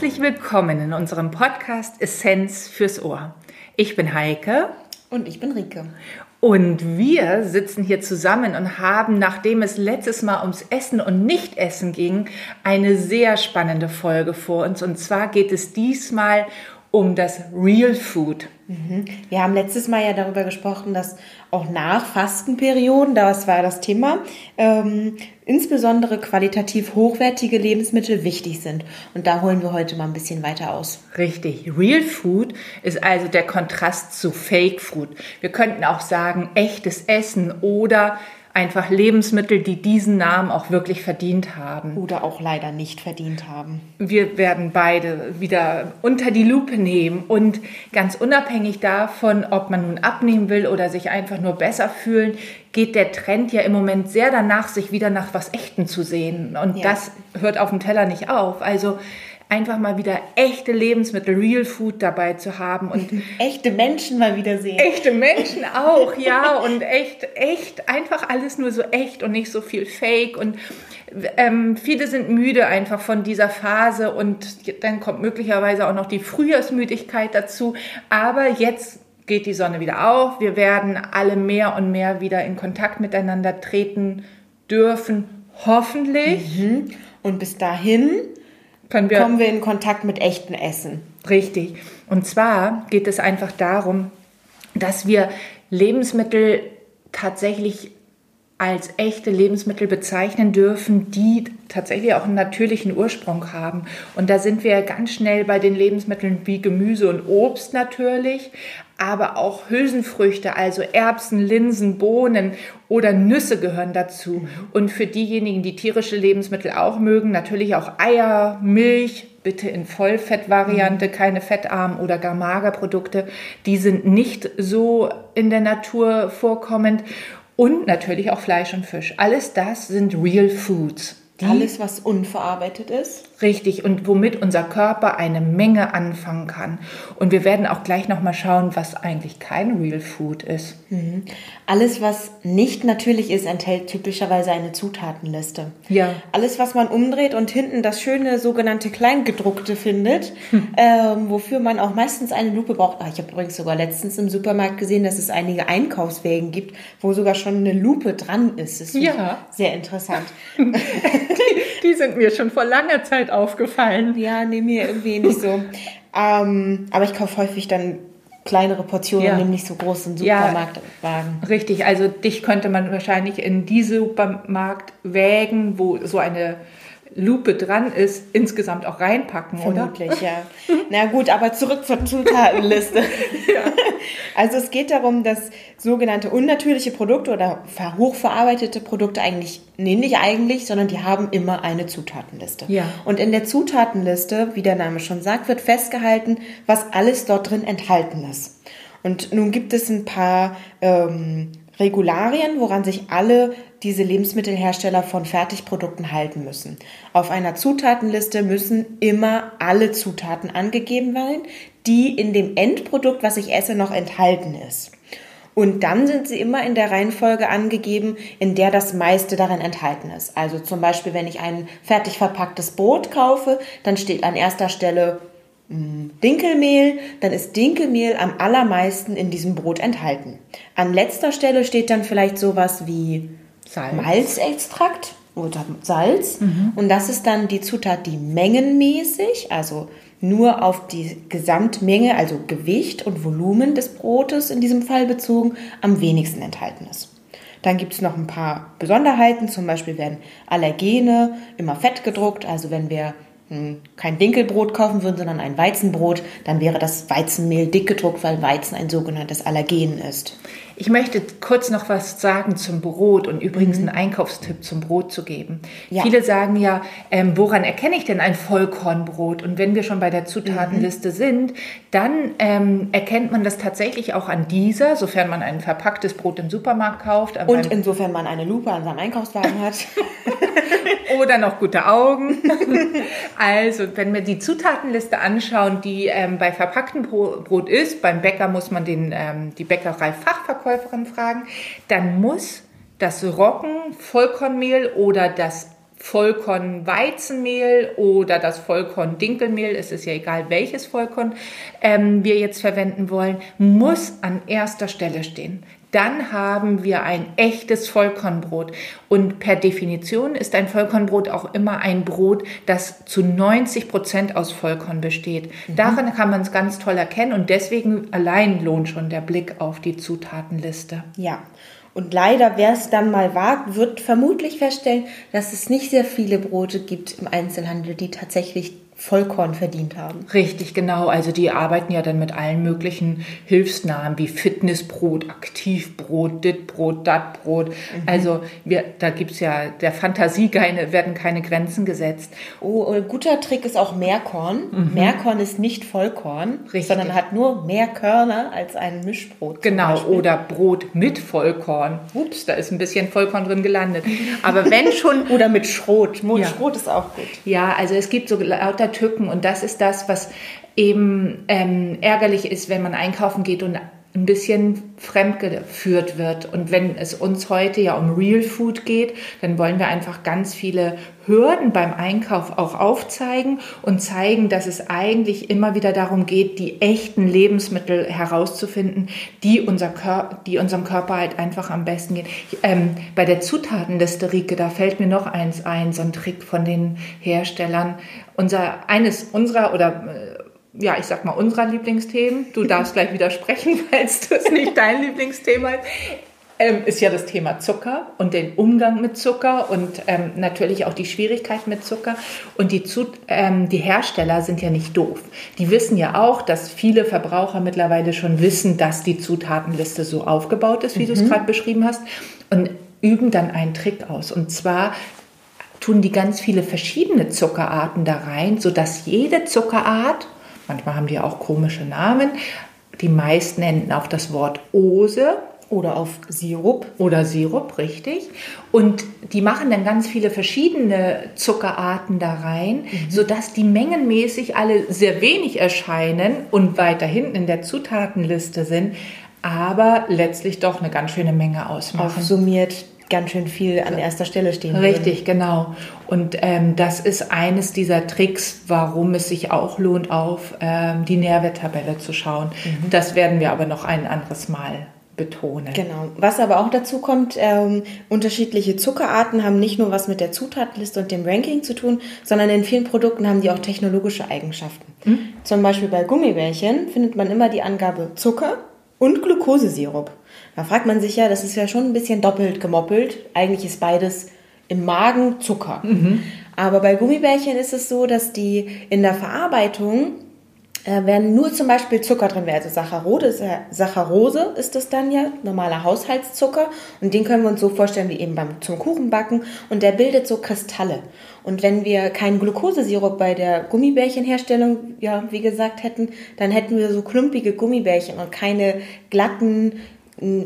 Herzlich willkommen in unserem Podcast Essenz fürs Ohr. Ich bin Heike. Und ich bin Rike. Und wir sitzen hier zusammen und haben, nachdem es letztes Mal ums Essen und Nichtessen ging, eine sehr spannende Folge vor uns. Und zwar geht es diesmal um das Real Food. Mhm. Wir haben letztes Mal ja darüber gesprochen, dass auch nach Fastenperioden, das war das Thema, ähm, insbesondere qualitativ hochwertige Lebensmittel wichtig sind. Und da holen wir heute mal ein bisschen weiter aus. Richtig. Real Food ist also der Kontrast zu Fake Food. Wir könnten auch sagen, echtes Essen oder einfach Lebensmittel, die diesen Namen auch wirklich verdient haben. Oder auch leider nicht verdient haben. Wir werden beide wieder unter die Lupe nehmen und ganz unabhängig davon, ob man nun abnehmen will oder sich einfach nur besser fühlen, geht der Trend ja im Moment sehr danach, sich wieder nach was Echten zu sehen. Und ja. das hört auf dem Teller nicht auf. Also einfach mal wieder echte Lebensmittel, Real Food dabei zu haben und echte Menschen mal wieder sehen. Echte Menschen auch, ja und echt, echt einfach alles nur so echt und nicht so viel Fake und ähm, viele sind müde einfach von dieser Phase und dann kommt möglicherweise auch noch die Frühjahrsmüdigkeit dazu. Aber jetzt geht die Sonne wieder auf. Wir werden alle mehr und mehr wieder in Kontakt miteinander treten dürfen, hoffentlich. Mhm. Und bis dahin wir kommen wir in Kontakt mit echten Essen. Richtig. Und zwar geht es einfach darum, dass wir Lebensmittel tatsächlich als echte Lebensmittel bezeichnen dürfen, die tatsächlich auch einen natürlichen Ursprung haben. Und da sind wir ganz schnell bei den Lebensmitteln wie Gemüse und Obst natürlich, aber auch Hülsenfrüchte, also Erbsen, Linsen, Bohnen oder Nüsse gehören dazu. Und für diejenigen, die tierische Lebensmittel auch mögen, natürlich auch Eier, Milch, bitte in Vollfettvariante, mhm. keine fettarmen oder gar Magerprodukte. Die sind nicht so in der Natur vorkommend. Und natürlich auch Fleisch und Fisch. Alles das sind Real Foods. Alles, was unverarbeitet ist. Richtig, und womit unser Körper eine Menge anfangen kann. Und wir werden auch gleich nochmal schauen, was eigentlich kein Real Food ist. Mhm. Alles, was nicht natürlich ist, enthält typischerweise eine Zutatenliste. Ja. Alles, was man umdreht und hinten das schöne sogenannte Kleingedruckte findet, hm. ähm, wofür man auch meistens eine Lupe braucht. Ach, ich habe übrigens sogar letztens im Supermarkt gesehen, dass es einige Einkaufswägen gibt, wo sogar schon eine Lupe dran ist. Das ist ja. sehr interessant. die, die sind mir schon vor langer Zeit aufgefallen. Ja, nee, mir irgendwie nicht so. ähm, aber ich kaufe häufig dann kleinere Portionen, ja. nehme nicht so großen Supermarktwagen. Ja, richtig, also dich könnte man wahrscheinlich in die Supermarktwägen, wo so eine Lupe dran ist, insgesamt auch reinpacken, Vermutlich, oder? ja. Na gut, aber zurück zur Zutatenliste. ja. Also es geht darum, dass sogenannte unnatürliche Produkte oder hochverarbeitete Produkte eigentlich, nee, nicht eigentlich, sondern die haben immer eine Zutatenliste. Ja. Und in der Zutatenliste, wie der Name schon sagt, wird festgehalten, was alles dort drin enthalten ist. Und nun gibt es ein paar ähm, Regularien, woran sich alle diese Lebensmittelhersteller von Fertigprodukten halten müssen. Auf einer Zutatenliste müssen immer alle Zutaten angegeben werden, die in dem Endprodukt, was ich esse, noch enthalten ist. Und dann sind sie immer in der Reihenfolge angegeben, in der das meiste darin enthalten ist. Also zum Beispiel, wenn ich ein fertig verpacktes Brot kaufe, dann steht an erster Stelle Dinkelmehl, dann ist Dinkelmehl am allermeisten in diesem Brot enthalten. An letzter Stelle steht dann vielleicht sowas wie Salz. Malzextrakt oder Salz. Mhm. Und das ist dann die Zutat, die mengenmäßig, also nur auf die Gesamtmenge, also Gewicht und Volumen des Brotes in diesem Fall bezogen, am wenigsten enthalten ist. Dann gibt es noch ein paar Besonderheiten, zum Beispiel werden Allergene immer fett gedruckt, also wenn wir kein Dinkelbrot kaufen würden, sondern ein Weizenbrot, dann wäre das Weizenmehl dick gedruckt, weil Weizen ein sogenanntes Allergen ist. Ich möchte kurz noch was sagen zum Brot und übrigens mhm. einen Einkaufstipp zum Brot zu geben. Ja. Viele sagen ja, ähm, woran erkenne ich denn ein Vollkornbrot? Und wenn wir schon bei der Zutatenliste mhm. sind, dann ähm, erkennt man das tatsächlich auch an dieser, sofern man ein verpacktes Brot im Supermarkt kauft. Und insofern man eine Lupe an seinem Einkaufswagen hat. Oder noch gute Augen. also, wenn wir die Zutatenliste anschauen, die ähm, bei verpacktem Brot ist, beim Bäcker muss man den, ähm, die Bäckerei Fachverkäuferin fragen, dann muss das Roggen, Vollkornmehl oder das Vollkorn-Weizenmehl oder das Vollkorn-Dinkelmehl, es ist ja egal, welches Vollkorn ähm, wir jetzt verwenden wollen, muss an erster Stelle stehen. Dann haben wir ein echtes Vollkornbrot. Und per Definition ist ein Vollkornbrot auch immer ein Brot, das zu 90 Prozent aus Vollkorn besteht. Mhm. Daran kann man es ganz toll erkennen und deswegen allein lohnt schon der Blick auf die Zutatenliste. Ja. Und leider, wer es dann mal wagt, wird vermutlich feststellen, dass es nicht sehr viele Brote gibt im Einzelhandel, die tatsächlich Vollkorn verdient haben. Richtig, genau. Also die arbeiten ja dann mit allen möglichen Hilfsnamen wie Fitnessbrot, Aktivbrot, Ditbrot, Datbrot. Mhm. Also wir, da gibt es ja der Fantasie keine, werden keine Grenzen gesetzt. Oh, ein guter Trick ist auch Mehrkorn. Mhm. Mehrkorn ist nicht Vollkorn, Richtig. sondern hat nur mehr Körner als ein Mischbrot. Genau, oder Brot mit Vollkorn. Ups, da ist ein bisschen Vollkorn drin gelandet. Aber wenn schon... oder mit Schrot. Ja. Schrot ist auch gut. Ja, also es gibt so lauter Tücken und das ist das, was eben ähm, ärgerlich ist, wenn man einkaufen geht und ein bisschen fremdgeführt wird. Und wenn es uns heute ja um Real Food geht, dann wollen wir einfach ganz viele Hürden beim Einkauf auch aufzeigen und zeigen, dass es eigentlich immer wieder darum geht, die echten Lebensmittel herauszufinden, die, unser Kör die unserem Körper halt einfach am besten gehen. Ähm, bei der Zutatenliste, Rike, da fällt mir noch eins ein, so ein Trick von den Herstellern. Unser, eines unserer oder äh, ja, ich sag mal, unserer Lieblingsthemen. Du darfst gleich widersprechen, falls das nicht dein Lieblingsthema ist. Ähm, ist ja das Thema Zucker und den Umgang mit Zucker und ähm, natürlich auch die Schwierigkeit mit Zucker. Und die, ähm, die Hersteller sind ja nicht doof. Die wissen ja auch, dass viele Verbraucher mittlerweile schon wissen, dass die Zutatenliste so aufgebaut ist, wie mhm. du es gerade beschrieben hast, und üben dann einen Trick aus. Und zwar tun die ganz viele verschiedene Zuckerarten da rein, sodass jede Zuckerart Manchmal haben die auch komische Namen. Die meisten enden auf das Wort Ose. Oder auf Sirup. Oder Sirup, richtig. Und die machen dann ganz viele verschiedene Zuckerarten da rein, mhm. sodass die mengenmäßig alle sehr wenig erscheinen und weiter hinten in der Zutatenliste sind, aber letztlich doch eine ganz schöne Menge ausmachen. Aufsummiert ganz schön viel an erster Stelle stehen. Richtig, würden. genau. Und ähm, das ist eines dieser Tricks, warum es sich auch lohnt, auf ähm, die Nährwerttabelle zu schauen. Mhm. Das werden wir aber noch ein anderes Mal betonen. Genau. Was aber auch dazu kommt, ähm, unterschiedliche Zuckerarten haben nicht nur was mit der Zutatenliste und dem Ranking zu tun, sondern in vielen Produkten haben die auch technologische Eigenschaften. Mhm. Zum Beispiel bei Gummibärchen findet man immer die Angabe Zucker und Glukosesirup. Da fragt man sich ja, das ist ja schon ein bisschen doppelt gemoppelt. Eigentlich ist beides im Magen Zucker. Mhm. Aber bei Gummibärchen ist es so, dass die in der Verarbeitung äh, werden nur zum Beispiel Zucker drin wäre. Also Saccharose, Saccharose ist das dann ja, normaler Haushaltszucker. Und den können wir uns so vorstellen wie eben beim, zum Kuchenbacken. Und der bildet so Kristalle. Und wenn wir keinen Glukosesirup bei der Gummibärchenherstellung, ja, wie gesagt, hätten, dann hätten wir so klumpige Gummibärchen und keine glatten,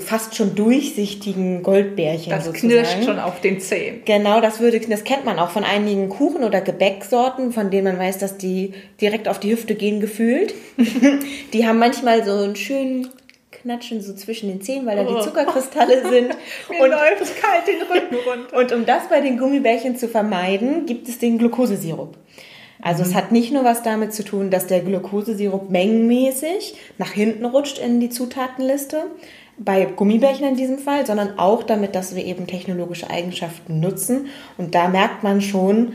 fast schon durchsichtigen Goldbärchen. Das sozusagen. knirscht schon auf den Zehen. Genau, das würde, das kennt man auch von einigen Kuchen- oder Gebäcksorten, von denen man weiß, dass die direkt auf die Hüfte gehen gefühlt. die haben manchmal so einen schönen Knatschen so zwischen den Zähnen, weil da die oh. Zuckerkristalle sind. Mir und läuft kalt den Rücken runter. Und um das bei den Gummibärchen zu vermeiden, gibt es den Glukosesirup. Also mhm. es hat nicht nur was damit zu tun, dass der Glukosesirup mengenmäßig nach hinten rutscht in die Zutatenliste, bei Gummibärchen in diesem Fall, sondern auch damit, dass wir eben technologische Eigenschaften nutzen. Und da merkt man schon,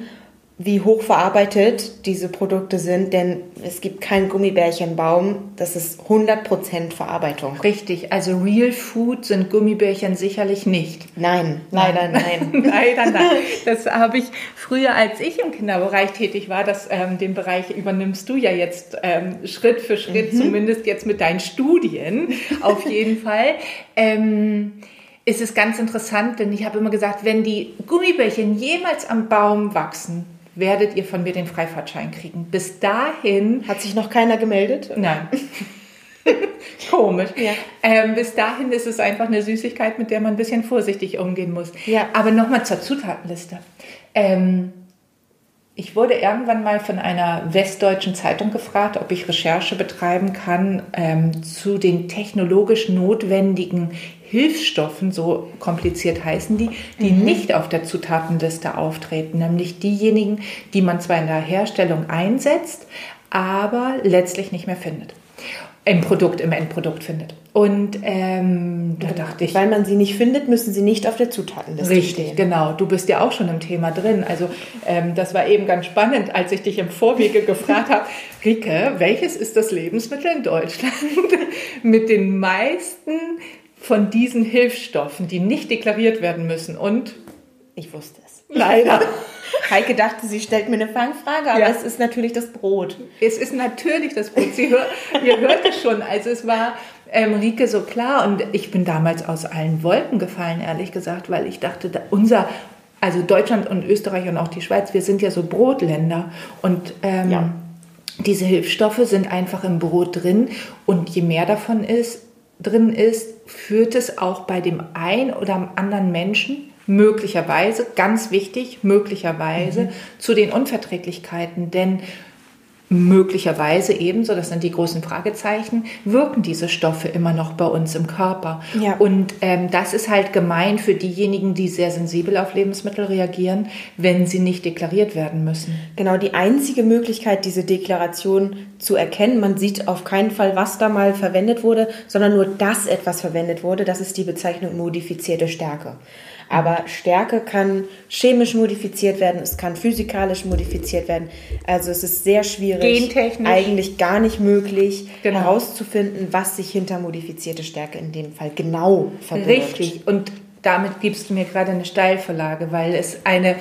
wie hochverarbeitet diese Produkte sind, denn es gibt keinen Gummibärchenbaum, das ist 100% Verarbeitung. Richtig, also Real Food sind Gummibärchen sicherlich nicht. Nein, leider nein. leider nein. Das habe ich früher, als ich im Kinderbereich tätig war, das, ähm, den Bereich übernimmst du ja jetzt ähm, Schritt für Schritt, mhm. zumindest jetzt mit deinen Studien, auf jeden Fall. Ähm, ist es ganz interessant, denn ich habe immer gesagt, wenn die Gummibärchen jemals am Baum wachsen, werdet ihr von mir den Freifahrtschein kriegen. Bis dahin. Hat sich noch keiner gemeldet? Nein. Komisch. Ja. Ähm, bis dahin ist es einfach eine Süßigkeit, mit der man ein bisschen vorsichtig umgehen muss. Ja. Aber nochmal zur Zutatenliste. Ähm, ich wurde irgendwann mal von einer westdeutschen Zeitung gefragt, ob ich Recherche betreiben kann ähm, zu den technologisch notwendigen Hilfsstoffen, so kompliziert heißen die, die mhm. nicht auf der Zutatenliste auftreten, nämlich diejenigen, die man zwar in der Herstellung einsetzt, aber letztlich nicht mehr findet im Produkt, im Endprodukt findet. Und ähm, da dachte ich. Weil man sie nicht findet, müssen sie nicht auf der Zutatenliste Richtig, stehen. genau. Du bist ja auch schon im Thema drin. Also ähm, das war eben ganz spannend, als ich dich im Vorwege gefragt habe, Rike, welches ist das Lebensmittel in Deutschland mit den meisten von diesen Hilfsstoffen, die nicht deklariert werden müssen? Und ich wusste es. Leider. Heike dachte, sie stellt mir eine Fangfrage, aber ja. es ist natürlich das Brot. Es ist natürlich das Brot. Sie hör, ihr hört es schon. Also es war ähm, Rike so klar und ich bin damals aus allen Wolken gefallen, ehrlich gesagt, weil ich dachte, unser, also Deutschland und Österreich und auch die Schweiz, wir sind ja so Brotländer und ähm, ja. diese Hilfsstoffe sind einfach im Brot drin und je mehr davon ist, drin ist, führt es auch bei dem einen oder anderen Menschen möglicherweise, ganz wichtig, möglicherweise mhm. zu den Unverträglichkeiten. Denn möglicherweise ebenso, das sind die großen Fragezeichen, wirken diese Stoffe immer noch bei uns im Körper. Ja. Und ähm, das ist halt gemein für diejenigen, die sehr sensibel auf Lebensmittel reagieren, wenn sie nicht deklariert werden müssen. Genau, die einzige Möglichkeit, diese Deklaration zu erkennen, man sieht auf keinen Fall, was da mal verwendet wurde, sondern nur, dass etwas verwendet wurde, das ist die Bezeichnung modifizierte Stärke. Aber Stärke kann chemisch modifiziert werden, es kann physikalisch modifiziert werden. Also es ist sehr schwierig, eigentlich gar nicht möglich genau. herauszufinden, was sich hinter modifizierte Stärke in dem Fall genau verbirgt. Richtig. Und damit gibst du mir gerade eine Steilvorlage, weil es eine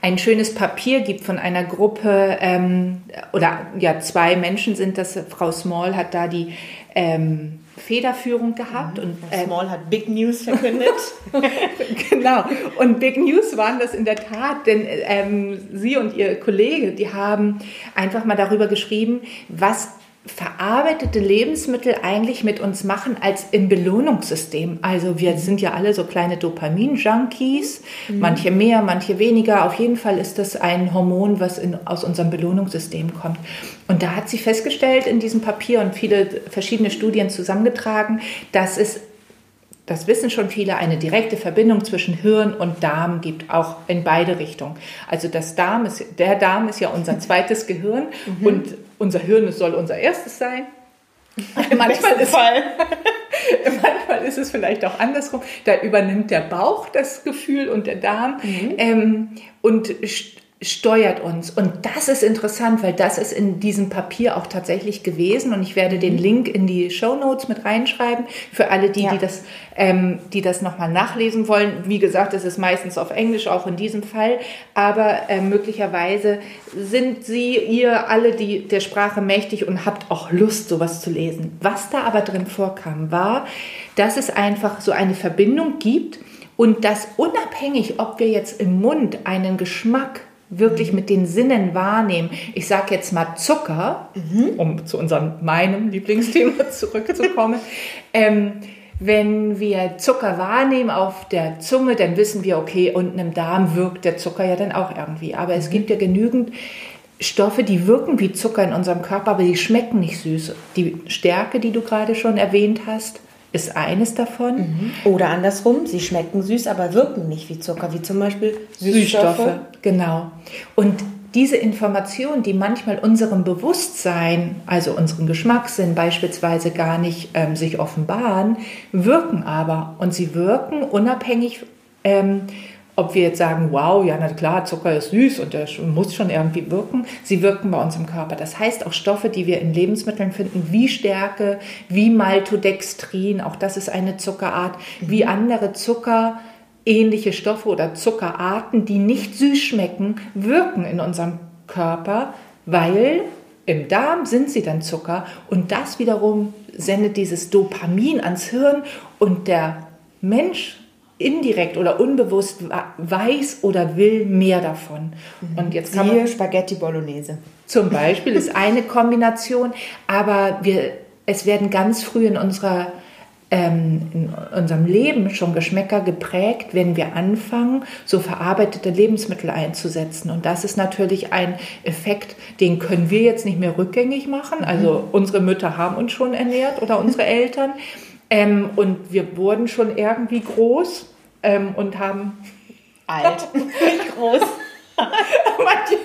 ein schönes Papier gibt von einer Gruppe ähm, oder ja zwei Menschen sind das. Frau Small hat da die ähm, Federführung gehabt. Und, äh, Small hat Big News verkündet. genau. Und Big News waren das in der Tat, denn ähm, sie und ihr Kollege, die haben einfach mal darüber geschrieben, was verarbeitete Lebensmittel eigentlich mit uns machen als im Belohnungssystem. Also wir sind ja alle so kleine Dopamin-Junkies, mhm. manche mehr, manche weniger. Auf jeden Fall ist das ein Hormon, was in, aus unserem Belohnungssystem kommt. Und da hat sie festgestellt in diesem Papier und viele verschiedene Studien zusammengetragen, dass es das wissen schon viele, eine direkte Verbindung zwischen Hirn und Darm gibt, auch in beide Richtungen. Also das Darm ist, der Darm ist ja unser zweites Gehirn mhm. und unser Hirn soll unser erstes sein. manchmal, ist, manchmal ist es vielleicht auch andersrum. Da übernimmt der Bauch das Gefühl und der Darm. Mhm. Ähm, und steuert uns. Und das ist interessant, weil das ist in diesem Papier auch tatsächlich gewesen. Und ich werde den mhm. Link in die Show Notes mit reinschreiben für alle, die, ja. die das, ähm, die das nochmal nachlesen wollen. Wie gesagt, es ist meistens auf Englisch, auch in diesem Fall. Aber äh, möglicherweise sind Sie, ihr alle, die der Sprache mächtig und habt auch Lust, sowas zu lesen. Was da aber drin vorkam, war, dass es einfach so eine Verbindung gibt und dass unabhängig, ob wir jetzt im Mund einen Geschmack wirklich mit den Sinnen wahrnehmen. Ich sage jetzt mal Zucker, mhm. um zu unserem meinem Lieblingsthema zurückzukommen. ähm, wenn wir Zucker wahrnehmen auf der Zunge, dann wissen wir, okay, unten im Darm wirkt der Zucker ja dann auch irgendwie. Aber mhm. es gibt ja genügend Stoffe, die wirken wie Zucker in unserem Körper, aber die schmecken nicht süß. Die Stärke, die du gerade schon erwähnt hast, ist eines davon. Mhm. Oder andersrum, sie schmecken süß, aber wirken nicht wie Zucker, wie zum Beispiel Süßstoffe. Süßstoffe. Genau. Und diese Informationen, die manchmal unserem Bewusstsein, also unseren Geschmackssinn beispielsweise gar nicht ähm, sich offenbaren, wirken aber. Und sie wirken unabhängig ähm, ob wir jetzt sagen, wow, ja, na klar, Zucker ist süß und der muss schon irgendwie wirken, sie wirken bei uns im Körper. Das heißt, auch Stoffe, die wir in Lebensmitteln finden, wie Stärke, wie Maltodextrin, auch das ist eine Zuckerart, mhm. wie andere Zucker, ähnliche Stoffe oder Zuckerarten, die nicht süß schmecken, wirken in unserem Körper, weil im Darm sind sie dann Zucker und das wiederum sendet dieses Dopamin ans Hirn und der Mensch indirekt oder unbewusst weiß oder will mehr davon. Mhm. Und jetzt kann Siehe man, Spaghetti Bolognese. Zum Beispiel ist eine Kombination, aber wir, es werden ganz früh in unserer ähm, in unserem Leben schon Geschmäcker geprägt, wenn wir anfangen, so verarbeitete Lebensmittel einzusetzen. Und das ist natürlich ein Effekt, den können wir jetzt nicht mehr rückgängig machen. Also mhm. unsere Mütter haben uns schon ernährt oder unsere Eltern. Ähm, und wir wurden schon irgendwie groß ähm, und haben alt, nicht groß. manche,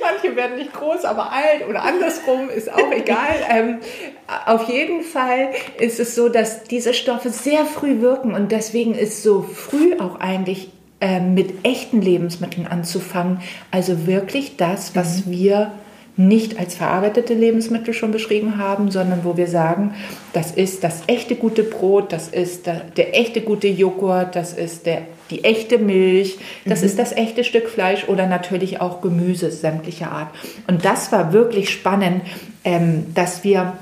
manche werden nicht groß, aber alt oder andersrum, ist auch egal. Ähm, auf jeden Fall ist es so, dass diese Stoffe sehr früh wirken und deswegen ist so früh auch eigentlich ähm, mit echten Lebensmitteln anzufangen. Also wirklich das, was mhm. wir nicht als verarbeitete Lebensmittel schon beschrieben haben, sondern wo wir sagen, das ist das echte gute Brot, das ist der, der echte gute Joghurt, das ist der, die echte Milch, das mhm. ist das echte Stück Fleisch oder natürlich auch Gemüse sämtlicher Art. Und das war wirklich spannend, ähm, dass wir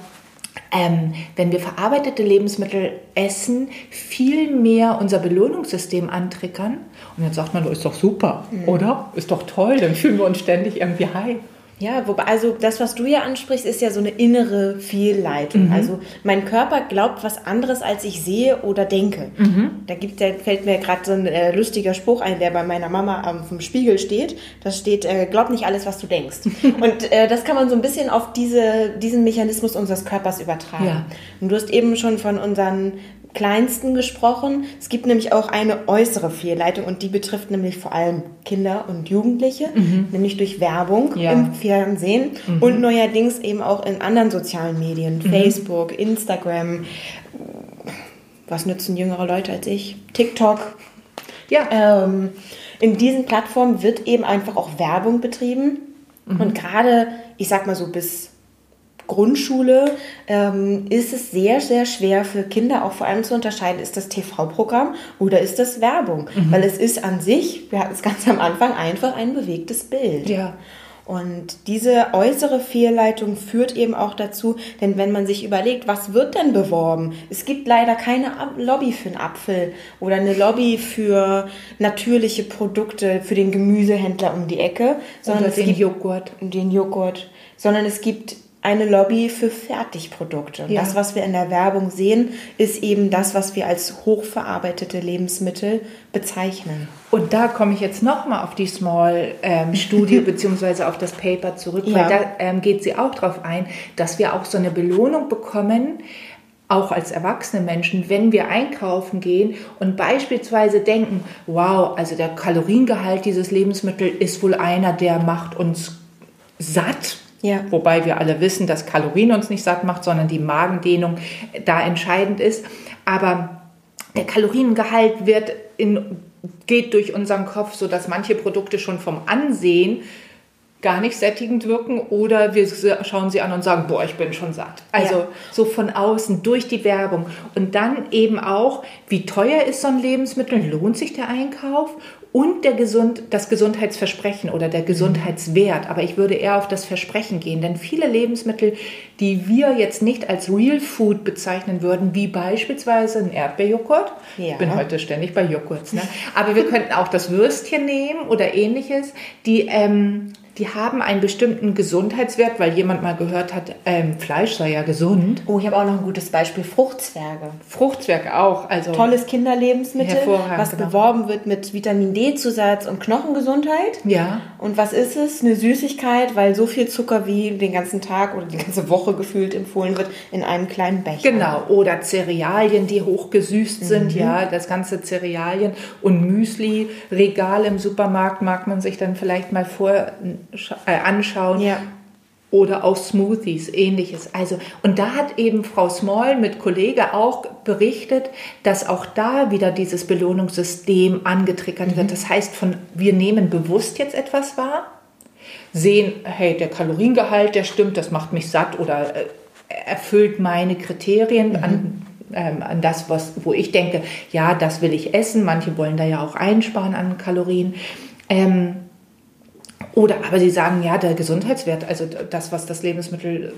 ähm, wenn wir verarbeitete Lebensmittel essen, viel mehr unser Belohnungssystem antriggern. Und dann sagt man, ist doch super, mhm. oder? Ist doch toll, dann fühlen wir uns ständig irgendwie high. Ja, wobei, also das, was du ja ansprichst, ist ja so eine innere Fehlleitung. Mhm. Also mein Körper glaubt was anderes, als ich sehe oder denke. Mhm. Da, gibt, da fällt mir gerade so ein äh, lustiger Spruch ein, der bei meiner Mama am vom Spiegel steht. Da steht, äh, glaub nicht alles, was du denkst. Und äh, das kann man so ein bisschen auf diese, diesen Mechanismus unseres Körpers übertragen. Ja. Und du hast eben schon von unseren Kleinsten gesprochen. Es gibt nämlich auch eine äußere Fehlleitung und die betrifft nämlich vor allem Kinder und Jugendliche, mhm. nämlich durch Werbung ja. im Fernsehen mhm. und neuerdings eben auch in anderen sozialen Medien, mhm. Facebook, Instagram. Was nützen jüngere Leute als ich? TikTok. Ja. Ähm, in diesen Plattformen wird eben einfach auch Werbung betrieben. Mhm. Und gerade, ich sag mal so bis Grundschule ähm, ist es sehr, sehr schwer für Kinder auch vor allem zu unterscheiden, ist das TV-Programm oder ist das Werbung? Mhm. Weil es ist an sich, wir hatten es ganz am Anfang, einfach ein bewegtes Bild. Ja. Und diese äußere Fehlleitung führt eben auch dazu, denn wenn man sich überlegt, was wird denn beworben? Es gibt leider keine Lobby für einen Apfel oder eine Lobby für natürliche Produkte, für den Gemüsehändler um die Ecke, sondern oder den Joghurt. Den Joghurt. Sondern es gibt eine Lobby für Fertigprodukte. Und ja. das, was wir in der Werbung sehen, ist eben das, was wir als hochverarbeitete Lebensmittel bezeichnen. Und da komme ich jetzt nochmal auf die Small-Studie ähm, bzw. auf das Paper zurück, ja. weil da ähm, geht sie auch darauf ein, dass wir auch so eine Belohnung bekommen, auch als erwachsene Menschen, wenn wir einkaufen gehen und beispielsweise denken, wow, also der Kaloriengehalt dieses Lebensmittels ist wohl einer, der macht uns satt ja. Wobei wir alle wissen, dass Kalorien uns nicht satt macht, sondern die Magendehnung da entscheidend ist. Aber der Kaloriengehalt wird in, geht durch unseren Kopf, sodass manche Produkte schon vom Ansehen gar nicht sättigend wirken oder wir schauen sie an und sagen, boah, ich bin schon satt. Also ja. so von außen durch die Werbung und dann eben auch, wie teuer ist so ein Lebensmittel, lohnt sich der Einkauf und der Gesund, das Gesundheitsversprechen oder der Gesundheitswert. Aber ich würde eher auf das Versprechen gehen, denn viele Lebensmittel, die wir jetzt nicht als Real Food bezeichnen würden, wie beispielsweise ein Erdbeerjoghurt, ja. ich bin heute ständig bei Joghurts, ne? aber wir könnten auch das Würstchen nehmen oder ähnliches, die ähm, die haben einen bestimmten Gesundheitswert, weil jemand mal gehört hat, ähm, Fleisch sei ja gesund. Oh, ich habe auch noch ein gutes Beispiel, Fruchtzwerge. Fruchtzwerge auch, also tolles Kinderlebensmittel, was genau. beworben wird mit Vitamin D-Zusatz und Knochengesundheit. Ja. Und was ist es? Eine Süßigkeit, weil so viel Zucker wie den ganzen Tag oder die ganze Woche gefühlt empfohlen wird in einem kleinen Becher. Genau, oder Cerealien, die hochgesüßt sind, mhm. ja, das ganze Cerealien und Müsli, Regal im Supermarkt mag man sich dann vielleicht mal vor äh, anschauen. Ja. Oder auch Smoothies, ähnliches. Also, und da hat eben Frau Small mit Kollege auch berichtet, dass auch da wieder dieses Belohnungssystem angetriggert mhm. wird. Das heißt, von, wir nehmen bewusst jetzt etwas wahr, sehen, hey, der Kaloriengehalt, der stimmt, das macht mich satt oder äh, erfüllt meine Kriterien mhm. an, ähm, an das, was, wo ich denke, ja, das will ich essen. Manche wollen da ja auch einsparen an Kalorien. Ähm, oder aber sie sagen, ja, der Gesundheitswert, also das, was das Lebensmittel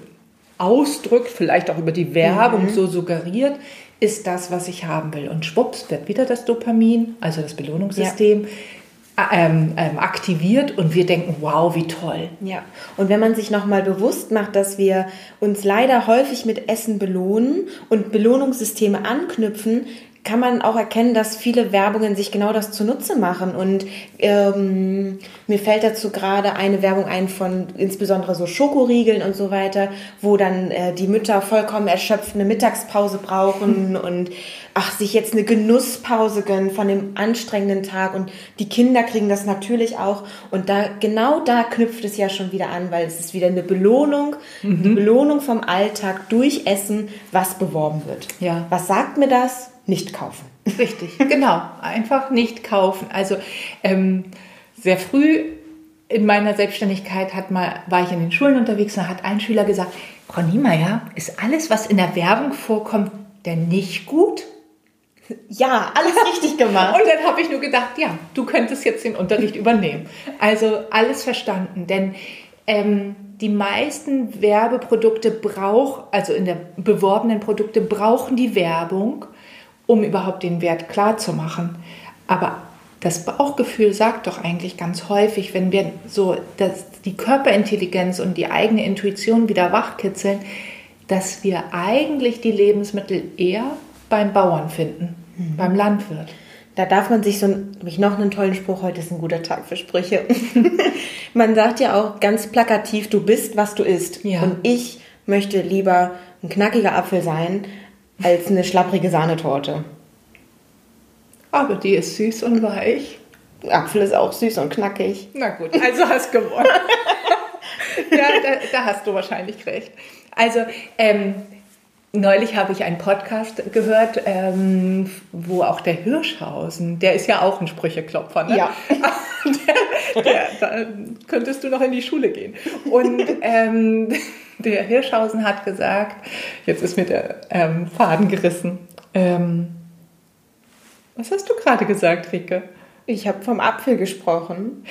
ausdrückt, vielleicht auch über die Werbung mhm. so suggeriert, ist das, was ich haben will. Und schwupps wird wieder das Dopamin, also das Belohnungssystem, ja. ähm, ähm, aktiviert und wir denken, wow, wie toll. Ja, und wenn man sich nochmal bewusst macht, dass wir uns leider häufig mit Essen belohnen und Belohnungssysteme anknüpfen, kann man auch erkennen, dass viele Werbungen sich genau das zunutze machen. Und ähm, mir fällt dazu gerade eine Werbung ein von insbesondere so Schokoriegeln und so weiter, wo dann äh, die Mütter vollkommen erschöpft eine Mittagspause brauchen und ach, sich jetzt eine Genusspause gönnen von dem anstrengenden Tag. Und die Kinder kriegen das natürlich auch. Und da genau da knüpft es ja schon wieder an, weil es ist wieder eine Belohnung, mhm. die Belohnung vom Alltag durch Essen, was beworben wird. Ja. Was sagt mir das? Nicht kaufen. Richtig, genau. Einfach nicht kaufen. Also ähm, sehr früh in meiner Selbstständigkeit hat mal, war ich in den Schulen unterwegs und da hat ein Schüler gesagt, Frau Niemeyer, ist alles, was in der Werbung vorkommt, denn nicht gut? Ja, alles richtig gemacht. und dann habe ich nur gedacht, ja, du könntest jetzt den Unterricht übernehmen. Also alles verstanden, denn ähm, die meisten Werbeprodukte brauchen, also in der beworbenen Produkte brauchen die Werbung, um überhaupt den Wert klar zu machen. Aber das Bauchgefühl sagt doch eigentlich ganz häufig, wenn wir so das, die Körperintelligenz und die eigene Intuition wieder wachkitzeln, dass wir eigentlich die Lebensmittel eher beim Bauern finden, mhm. beim Landwirt. Da darf man sich so, habe ich noch einen tollen Spruch, heute ist ein guter Tag für Sprüche. man sagt ja auch ganz plakativ, du bist, was du isst. Ja. Und ich möchte lieber ein knackiger Apfel sein, als eine schlapprige Sahnetorte. Aber die ist süß und weich. Apfel ist auch süß und knackig. Na gut, also hast gewonnen. ja, da, da, hast du wahrscheinlich recht. Also, ähm, neulich habe ich einen Podcast gehört, ähm, wo auch der Hirschhausen, der ist ja auch ein Sprücheklopfer, ne? Ja. der, der, da könntest du noch in die Schule gehen. Und ähm, der Hirschhausen hat gesagt, jetzt ist mir der ähm, Faden gerissen. Ähm, was hast du gerade gesagt, Rike? Ich habe vom Apfel gesprochen.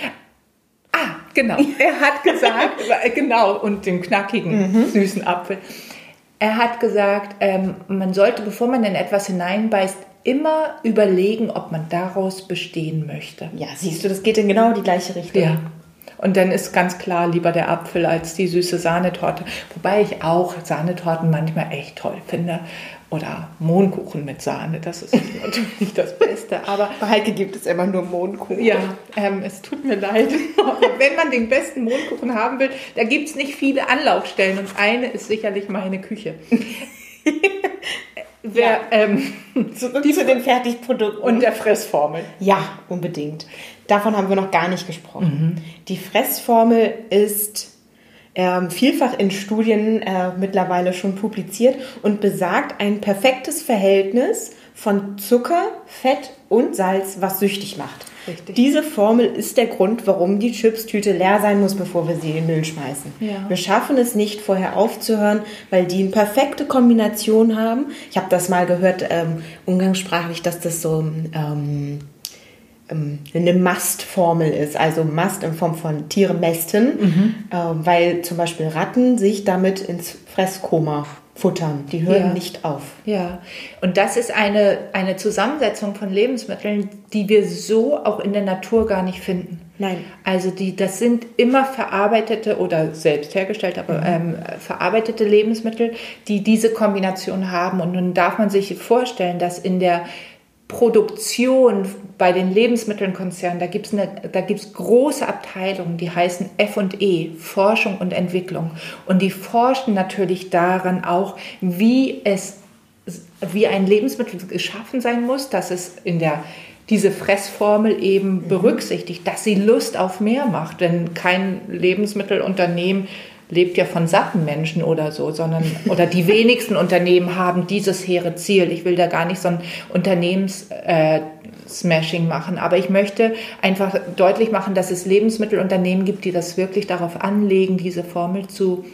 Ah, genau. Er hat gesagt, äh, genau, und dem knackigen, mhm. süßen Apfel. Er hat gesagt, ähm, man sollte, bevor man in etwas hineinbeißt, immer überlegen, ob man daraus bestehen möchte. Ja, siehst du, das geht in genau die gleiche Richtung. Ja. Und dann ist ganz klar lieber der Apfel als die süße Sahnetorte. Wobei ich auch Sahnetorten manchmal echt toll finde. Oder Mohnkuchen mit Sahne, das ist natürlich nicht das Beste. Aber bei Heike gibt es immer nur Mohnkuchen. Ja, ähm, es tut mir leid. Wenn man den besten Mohnkuchen haben will, da gibt es nicht viele Anlaufstellen. Und eine ist sicherlich meine Küche. Wer, ja. ähm, Zurück die, zu den Fertigprodukten. Und der Fressformel. Ja, unbedingt. Davon haben wir noch gar nicht gesprochen. Mhm. Die Fressformel ist ähm, vielfach in Studien äh, mittlerweile schon publiziert und besagt ein perfektes Verhältnis von Zucker, Fett und Salz, was süchtig macht. Richtig. Diese Formel ist der Grund, warum die Chipstüte leer sein muss, bevor wir sie in den Müll schmeißen. Ja. Wir schaffen es nicht, vorher aufzuhören, weil die eine perfekte Kombination haben. Ich habe das mal gehört, ähm, umgangssprachlich, dass das so ähm, eine Mastformel ist, also Mast in Form von Tiere mästen, mhm. äh, weil zum Beispiel Ratten sich damit ins Fresskoma futtern. Die hören ja. nicht auf. Ja, und das ist eine, eine Zusammensetzung von Lebensmitteln, die wir so auch in der Natur gar nicht finden. Nein. Also die, das sind immer verarbeitete oder selbst hergestellt, aber mhm. ähm, verarbeitete Lebensmittel, die diese Kombination haben. Und nun darf man sich vorstellen, dass in der Produktion bei den Lebensmittelkonzernen, da gibt es große Abteilungen, die heißen F&E, Forschung und Entwicklung. Und die forschen natürlich daran auch, wie es, wie ein Lebensmittel geschaffen sein muss, dass es in der diese Fressformel eben mhm. berücksichtigt, dass sie Lust auf mehr macht. Denn kein Lebensmittelunternehmen lebt ja von satten Menschen oder so, sondern oder die wenigsten Unternehmen haben dieses hehre Ziel. Ich will da gar nicht so ein Unternehmens-Smashing äh, machen, aber ich möchte einfach deutlich machen, dass es Lebensmittelunternehmen gibt, die das wirklich darauf anlegen, diese Formel zu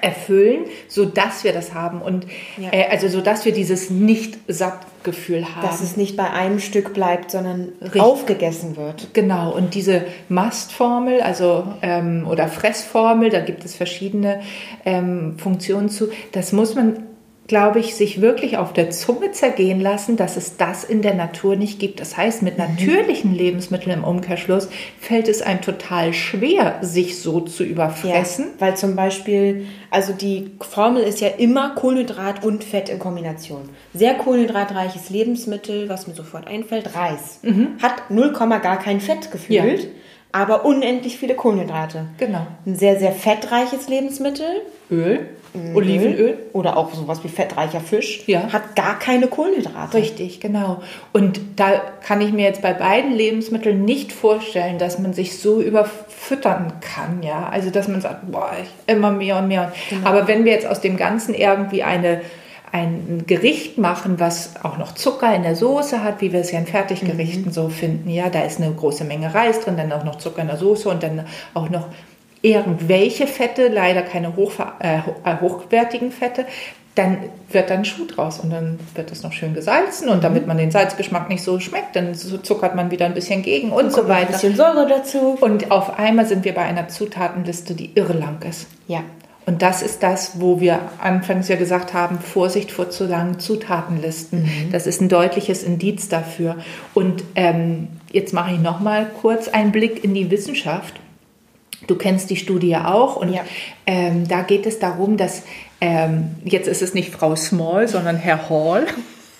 erfüllen, so dass wir das haben und ja. äh, also so dass wir dieses nicht satt Gefühl haben, dass es nicht bei einem Stück bleibt, sondern Richtig. aufgegessen wird. Genau und diese Mastformel, also ähm, oder Fressformel, da gibt es verschiedene ähm, Funktionen zu. Das muss man glaube ich, sich wirklich auf der Zunge zergehen lassen, dass es das in der Natur nicht gibt. Das heißt, mit natürlichen Lebensmitteln im Umkehrschluss fällt es einem total schwer, sich so zu überfressen. Ja, weil zum Beispiel, also die Formel ist ja immer Kohlenhydrat und Fett in Kombination. Sehr kohlenhydratreiches Lebensmittel, was mir sofort einfällt, Reis. Hat 0, gar kein Fett gefühlt. Ja. Aber unendlich viele Kohlenhydrate. Genau. Ein sehr, sehr fettreiches Lebensmittel. Öl, Olivenöl. Oder auch sowas wie fettreicher Fisch. Ja. Hat gar keine Kohlenhydrate. Richtig, genau. Und da kann ich mir jetzt bei beiden Lebensmitteln nicht vorstellen, dass man sich so überfüttern kann, ja. Also dass man sagt, boah, ich, immer mehr und mehr. Aber wenn wir jetzt aus dem Ganzen irgendwie eine ein Gericht machen, was auch noch Zucker in der Soße hat, wie wir es ja in Fertiggerichten so finden. Ja, da ist eine große Menge Reis drin, dann auch noch Zucker in der Soße und dann auch noch irgendwelche Fette, leider keine hochver äh, äh, hochwertigen Fette. Dann wird dann Schuh draus und dann wird das noch schön gesalzen und damit man den Salzgeschmack nicht so schmeckt, dann so zuckert man wieder ein bisschen gegen und so Ein weiter. bisschen Säure dazu. Und auf einmal sind wir bei einer Zutatenliste, die irrlang ist. Ja. Und das ist das, wo wir anfangs ja gesagt haben, Vorsicht vor zu langen Zutatenlisten. Das ist ein deutliches Indiz dafür. Und ähm, jetzt mache ich noch mal kurz einen Blick in die Wissenschaft. Du kennst die Studie auch und Ja. ähm, da geht es darum, dass ähm, jetzt ist es nicht Frau Small, sondern Herr Hall,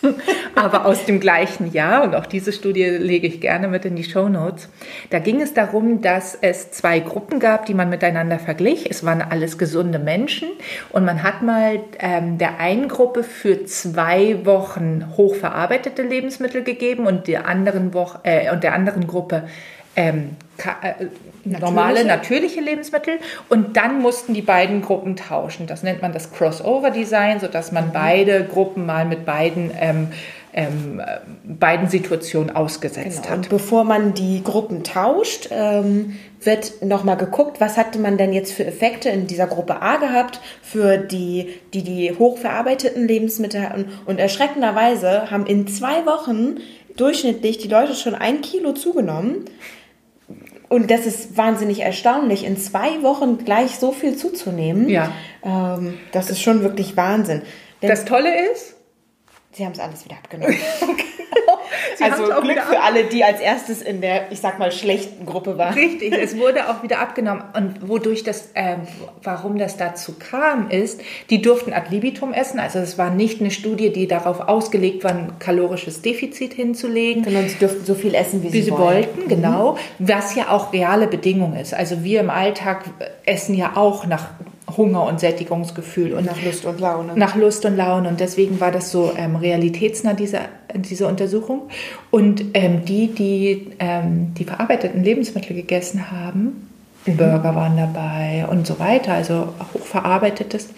aber aus dem gleichen Jahr und auch diese Studie lege ich gerne mit in die Show Notes. Da ging es darum, dass es zwei Gruppen gab, die man miteinander verglich. Es waren alles gesunde Menschen und man hat mal ähm, der einen Gruppe für zwei Wochen hochverarbeitete Lebensmittel gegeben und der anderen Woche äh, und der anderen Gruppe ähm, ka- äh, normale, natürliche Lebensmittel. Und dann mussten die beiden Gruppen tauschen. Das nennt man das Crossover-Design, sodass man beide Gruppen mal mit beiden, ähm, ähm, äh, beiden Situationen ausgesetzt Genau. Und hat. bevor man die Gruppen tauscht, ähm, wird nochmal geguckt, was hatte man denn jetzt für Effekte in dieser Gruppe A gehabt für die, die, die hochverarbeiteten Lebensmittel hatten. Und erschreckenderweise haben in zwei Wochen durchschnittlich die Leute schon ein Kilo zugenommen. Und das ist wahnsinnig erstaunlich, in zwei Wochen gleich so viel zuzunehmen. Ja. Ähm, das ist schon wirklich Wahnsinn. Denn Das Tolle ist, sie haben es alles wieder abgenommen. Sie also Glück für alle, die als erstes in der, ich sag mal, schlechten Gruppe waren. Richtig, es wurde auch wieder abgenommen. Und wodurch das, ähm, warum das dazu kam, ist, die durften ad libitum essen. Also es war nicht eine Studie, die darauf ausgelegt war, ein kalorisches Defizit hinzulegen. Sondern sie dürften so viel essen, wie, wie sie wollten, Mhm. genau. Was ja auch reale Bedingung ist. Also wir im Alltag essen ja auch nach Hunger und Sättigungsgefühl und Nach Lust und Laune. nach Lust und Laune. Und deswegen war das so ähm, realitätsnah, diese, diese Untersuchung. Und ähm, die, die ähm, die verarbeiteten Lebensmittel gegessen haben, Burger waren dabei und so weiter, also hochverarbeitetes,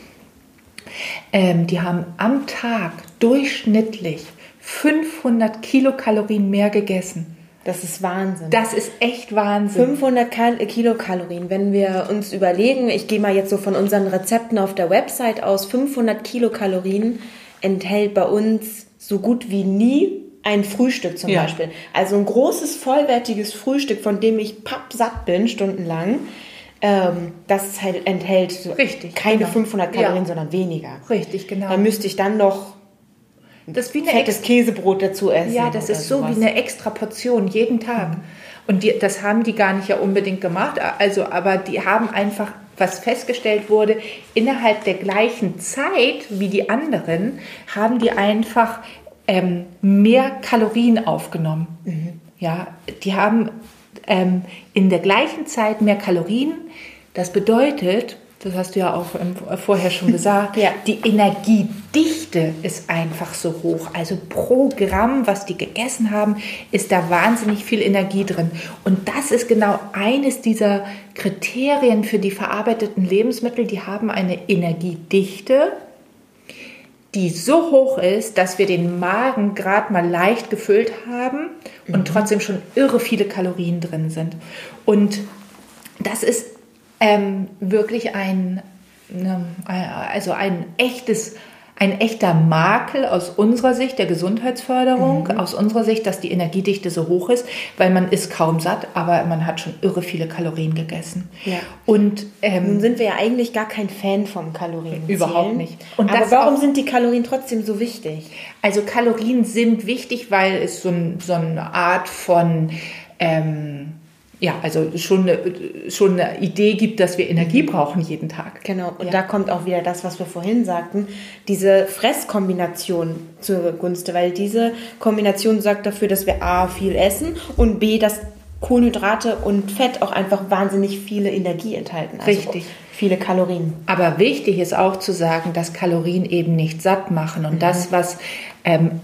ähm, die haben am Tag durchschnittlich 500 Kilokalorien mehr gegessen. Das ist Wahnsinn. Das ist echt Wahnsinn. 500 Kal Kilokalorien. Wenn wir uns überlegen, ich gehe mal jetzt so von unseren Rezepten auf der Website aus, 500 Kilokalorien enthält bei uns so gut wie nie ein Frühstück zum Ja. Beispiel. Also ein großes, vollwertiges Frühstück, von dem ich pappsatt bin, stundenlang. Ähm, das halt enthält so Richtig, keine genau. 500 Kalorien, Ja. sondern weniger. Richtig, genau. Da müsste ich dann noch Das wie fettes Käsebrot dazu essen. Ja, das ist so sowas. wie eine extra Portion jeden Tag. Und die, das haben die gar nicht ja unbedingt gemacht. Also, aber die haben einfach, was festgestellt wurde, innerhalb der gleichen Zeit wie die anderen, haben die einfach ähm, mehr Kalorien aufgenommen. Ja, die haben ähm, in der gleichen Zeit mehr Kalorien. Das bedeutet, das hast du ja auch ähm, vorher schon gesagt, Ja. die Energiedichte ist einfach so hoch. Also pro Gramm, was die gegessen haben, ist da wahnsinnig viel Energie drin. Und das ist genau eines dieser Kriterien für die verarbeiteten Lebensmittel. Die haben eine Energiedichte, die so hoch ist, dass wir den Magen gerade mal leicht gefüllt haben und trotzdem schon irre viele Kalorien drin sind. Und das ist ähm, wirklich ein, ne, also ein echtes, ein echter Makel aus unserer Sicht der Gesundheitsförderung, mhm. aus unserer Sicht, dass die Energiedichte so hoch ist, weil man ist kaum satt, aber man hat schon irre viele Kalorien gegessen. Ja. Und ähm, Nun sind wir ja eigentlich gar kein Fan vom Kalorien. Überhaupt nicht. Und aber warum auch, sind die Kalorien trotzdem so wichtig? Also Kalorien sind wichtig, weil es so, ein, so eine Art von ähm, ja, also schon eine, schon eine Idee gibt, dass wir Energie brauchen jeden Tag. Genau, und ja. da kommt auch wieder das, was wir vorhin sagten, diese Fresskombination zugunste, weil diese Kombination sorgt dafür, dass wir A, viel essen und B, dass Kohlenhydrate und Fett auch einfach wahnsinnig viele Energie enthalten. Also Richtig. Viele Kalorien. Aber wichtig ist auch zu sagen, dass Kalorien eben nicht satt machen und mhm. das, was ähm,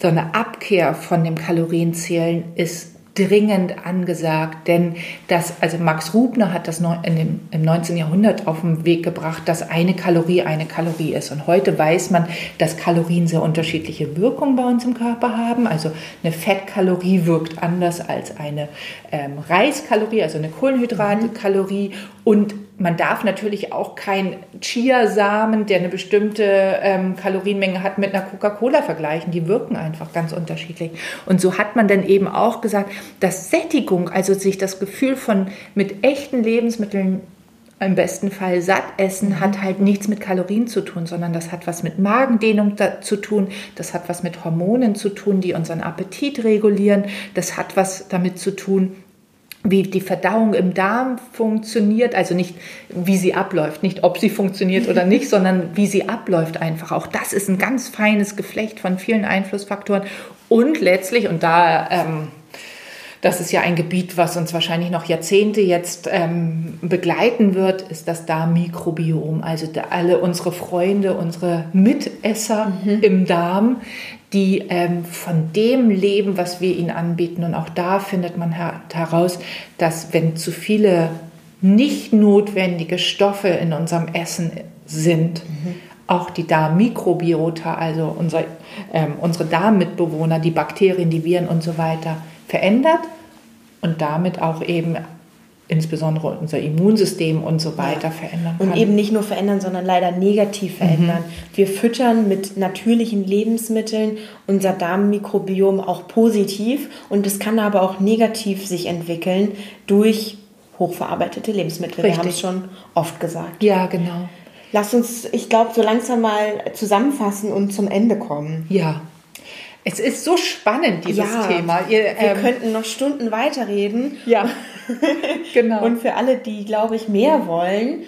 so eine Abkehr von dem Kalorienzählen ist, dringend angesagt, denn das, also Max Rubner hat das in dem, im 19. Jahrhundert auf den Weg gebracht, dass eine Kalorie eine Kalorie ist. Und heute weiß man, dass Kalorien sehr unterschiedliche Wirkungen bei uns im Körper haben. Also eine Fettkalorie wirkt anders als eine ähm, Reiskalorie, also eine Kohlenhydratkalorie. Und man darf natürlich auch kein Chiasamen, der eine bestimmte ähm, Kalorienmenge hat, mit einer Coca-Cola vergleichen. Die wirken einfach ganz unterschiedlich. Und so hat man dann eben auch gesagt, dass Sättigung, also sich das Gefühl von mit echten Lebensmitteln im besten Fall satt essen, mhm. hat halt nichts mit Kalorien zu tun, sondern das hat was mit Magendehnung zu tun, das hat was mit Hormonen zu tun, die unseren Appetit regulieren, das hat was damit zu tun, wie die Verdauung im Darm funktioniert, also nicht wie sie abläuft, nicht ob sie funktioniert oder nicht, sondern wie sie abläuft einfach. Auch das ist ein ganz feines Geflecht von vielen Einflussfaktoren und letztlich, und da ähm, das ist ja ein Gebiet, was uns wahrscheinlich noch Jahrzehnte jetzt ähm, begleiten wird, ist das Darmmikrobiom. Also alle unsere Freunde, unsere Mitesser mhm. im Darm, die ähm, von dem leben, was wir ihnen anbieten. Und auch da findet man her heraus, dass wenn zu viele nicht notwendige Stoffe in unserem Essen sind, mhm. auch die Darmmikrobiota, also unser, ähm, unsere Darmmitbewohner, die Bakterien, die Viren und so weiter, verändert und damit auch eben insbesondere unser Immunsystem und so weiter ja. verändern kann. Und eben nicht nur verändern, sondern leider negativ verändern. Mhm. Wir füttern mit natürlichen Lebensmitteln unser Darmmikrobiom auch positiv und es kann aber auch negativ sich entwickeln durch hochverarbeitete Lebensmittel. Richtig. Wir haben es schon oft gesagt. Ja, genau. Lass uns, ich glaube, so langsam mal zusammenfassen und zum Ende kommen. Ja. Es ist so spannend, dieses ja, Thema. Ihr, wir ähm, könnten noch Stunden weiterreden. Ja, genau. Und für alle, die, glaube ich, mehr wollen,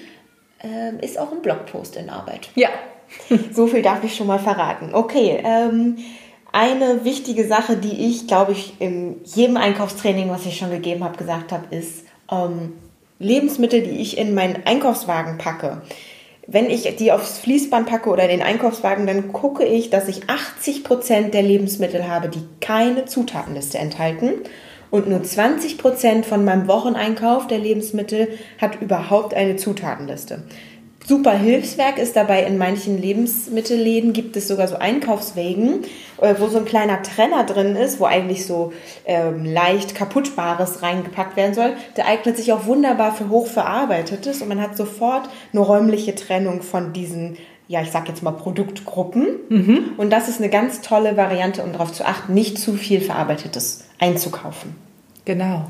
ähm, ist auch ein Blogpost in Arbeit. Ja. so viel darf ich schon mal verraten. Okay, ähm, eine wichtige Sache, die ich, glaube ich, in jedem Einkaufstraining, was ich schon gegeben habe, gesagt habe, ist ähm, Lebensmittel, die ich in meinen Einkaufswagen packe wenn ich die aufs Fließband packe oder in den Einkaufswagen, dann gucke ich, dass ich 80 Prozent der Lebensmittel habe, die keine Zutatenliste enthalten. Und nur 20 Prozent von meinem Wocheneinkauf der Lebensmittel hat überhaupt eine Zutatenliste. Super Hilfswerk ist dabei, in manchen Lebensmittelläden gibt es sogar so Einkaufswägen, äh, wo so ein kleiner Trenner drin ist, wo eigentlich so ähm, leicht kaputtbares reingepackt werden soll. Der eignet sich auch wunderbar für hochverarbeitetes und man hat sofort eine räumliche Trennung von diesen ja, ich sag jetzt mal Produktgruppen. Mhm. Und das ist eine ganz tolle Variante, um darauf zu achten, nicht zu viel Verarbeitetes einzukaufen. Genau.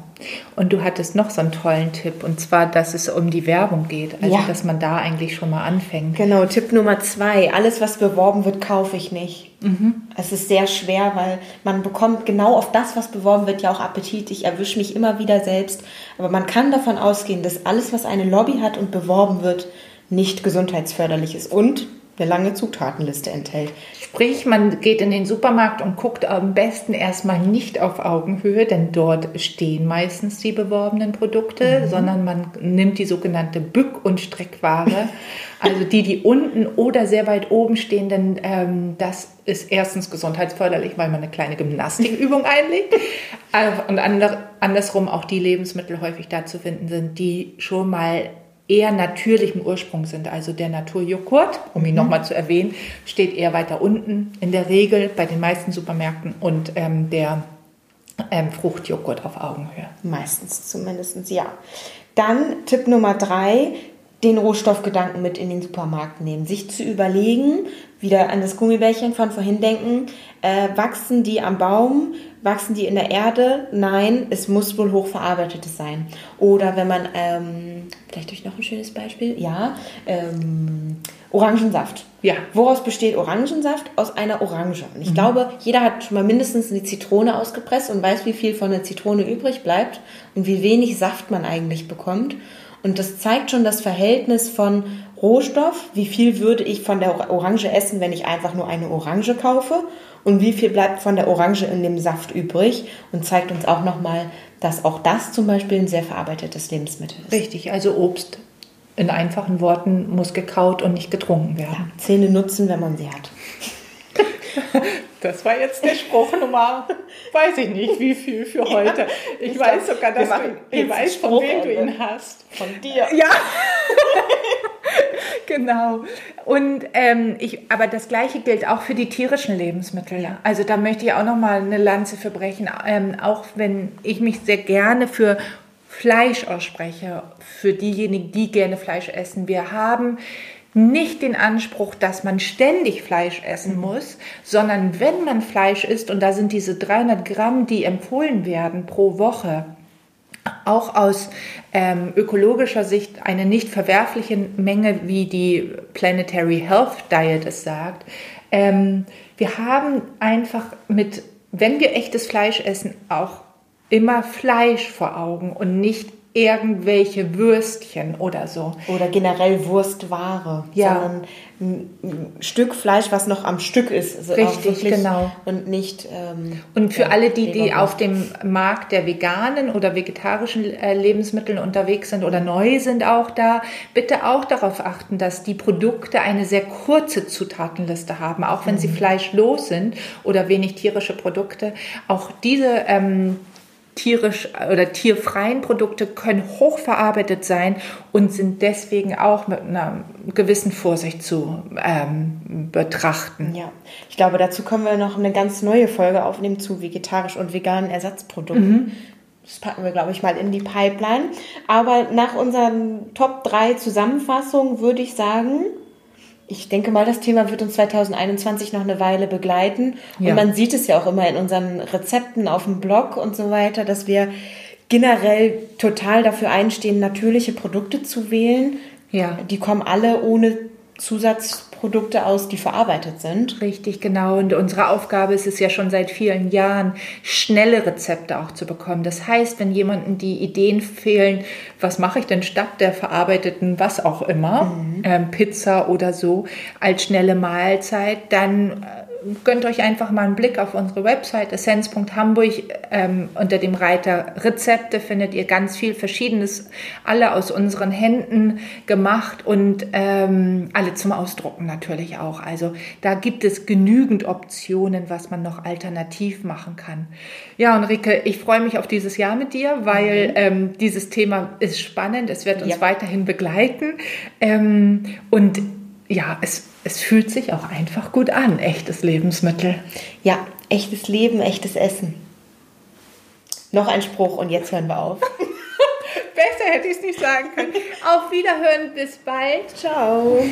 Und du hattest noch so einen tollen Tipp, und zwar, dass es um die Werbung geht. Also, ja. dass man da eigentlich schon mal anfängt. Genau, Tipp Nummer zwei. Alles, was beworben wird, kaufe ich nicht. Mhm. Es ist sehr schwer, weil man bekommt genau auf das, was beworben wird, ja auch Appetit. Ich erwische mich immer wieder selbst. Aber man kann davon ausgehen, dass alles, was eine Lobby hat und beworben wird, nicht gesundheitsförderlich ist. Und eine lange Zutatenliste enthält. Sprich, man geht in den Supermarkt und guckt am besten erstmal nicht auf Augenhöhe, denn dort stehen meistens die beworbenen Produkte, mhm. sondern man nimmt die sogenannte Bück- und Streckware, also die, die unten oder sehr weit oben stehen, denn ähm, das ist erstens gesundheitsförderlich, weil man eine kleine Gymnastikübung einlegt und andersrum auch die Lebensmittel häufig da zu finden sind, die schon mal eher natürlichen Ursprung sind. Also der Naturjoghurt, um ihn mhm. nochmal zu erwähnen, steht eher weiter unten in der Regel bei den meisten Supermärkten und ähm, der ähm, Fruchtjoghurt auf Augenhöhe. Meistens zumindest, ja. Dann Tipp Nummer drei, den Rohstoffgedanken mit in den Supermarkt nehmen, sich zu überlegen, wieder an das Gummibärchen von vorhin denken, äh, wachsen die am Baum, wachsen die in der Erde? Nein, es muss wohl hochverarbeitetes sein. Oder wenn man, ähm, vielleicht durch noch ein schönes Beispiel, ja, ähm, Orangensaft. Ja. Woraus besteht Orangensaft? Aus einer Orange. Und ich mhm. glaube, jeder hat schon mal mindestens eine Zitrone ausgepresst und weiß, wie viel von der Zitrone übrig bleibt und wie wenig Saft man eigentlich bekommt. Und das zeigt schon das Verhältnis von Rohstoff, wie viel würde ich von der Orange essen, wenn ich einfach nur eine Orange kaufe und wie viel bleibt von der Orange in dem Saft übrig und zeigt uns auch nochmal, dass auch das zum Beispiel ein sehr verarbeitetes Lebensmittel ist. Richtig, also Obst in einfachen Worten muss gekaut und nicht getrunken werden. Ja, Zähne nutzen, wenn man sie hat. Das war jetzt der Spruch Nummer, weiß ich nicht, wie viel für heute. Ich, ich weiß glaub, sogar, dass du, ich weiß, von wem du ihn hast. Von dir. Ja. genau. Und ähm, ich, aber das Gleiche gilt auch für die tierischen Lebensmittel. Ja. Also da möchte ich auch noch mal eine Lanze verbrechen. Ähm, auch wenn ich mich sehr gerne für Fleisch ausspreche, für diejenigen, die gerne Fleisch essen. Wir haben nicht den Anspruch, dass man ständig Fleisch essen mhm. muss, sondern wenn man Fleisch isst, und da sind diese 300 Gramm, die empfohlen werden pro Woche, auch aus ähm, ökologischer Sicht eine nicht verwerfliche Menge, wie die Planetary Health Diet es sagt. Ähm, wir haben einfach mit, wenn wir echtes Fleisch essen, auch immer Fleisch vor Augen und nicht irgendwelche Würstchen oder so. Oder generell Wurstware. Ja. Sondern ein Stück Fleisch, was noch am Stück ist. Also Richtig, genau. Und nicht. Ähm, und für ja, alle, die, die auf dem Markt der veganen oder vegetarischen äh, Lebensmittel unterwegs sind oder neu sind auch da, bitte auch darauf achten, dass die Produkte eine sehr kurze Zutatenliste haben, auch wenn mhm. sie fleischlos sind oder wenig tierische Produkte. Auch diese ähm, tierisch oder tierfreien Produkte können hochverarbeitet sein und sind deswegen auch mit einer gewissen Vorsicht zu ähm, betrachten. Ja, ich glaube, dazu können wir noch eine ganz neue Folge aufnehmen zu vegetarisch und veganen Ersatzprodukten. Mhm. Das packen wir, glaube ich, mal in die Pipeline. Aber nach unseren Top 3 Zusammenfassungen würde ich sagen, ich denke mal, das Thema wird uns 2021 noch eine Weile begleiten. Ja. Und man sieht es ja auch immer in unseren Rezepten auf dem Blog und so weiter, dass wir generell total dafür einstehen, natürliche Produkte zu wählen. Ja. Die kommen alle ohne Zusatz Produkte aus, die verarbeitet sind. Richtig, genau. Und unsere Aufgabe ist es ja schon seit vielen Jahren, schnelle Rezepte auch zu bekommen. Das heißt, wenn jemandem die Ideen fehlen, was mache ich denn statt der verarbeiteten, was auch immer, mhm. ähm, Pizza oder so, als schnelle Mahlzeit, dann äh, gönnt euch einfach mal einen Blick auf unsere Website essenz.hamburg. Ähm, unter dem Reiter Rezepte findet ihr ganz viel Verschiedenes, alle aus unseren Händen gemacht und ähm, alle zum Ausdrucken natürlich auch. Also da gibt es genügend Optionen, was man noch alternativ machen kann. Ja, Rike, ich freue mich auf dieses Jahr mit dir, weil mhm. ähm, dieses Thema ist spannend. Es wird uns ja. weiterhin begleiten. Ähm, und ja, es, es fühlt sich auch einfach gut an, echtes Lebensmittel. Ja, echtes Leben, echtes Essen. Noch ein Spruch und jetzt hören wir auf. Besser hätte ich es nicht sagen können. Auf Wiederhören, bis bald. Ciao.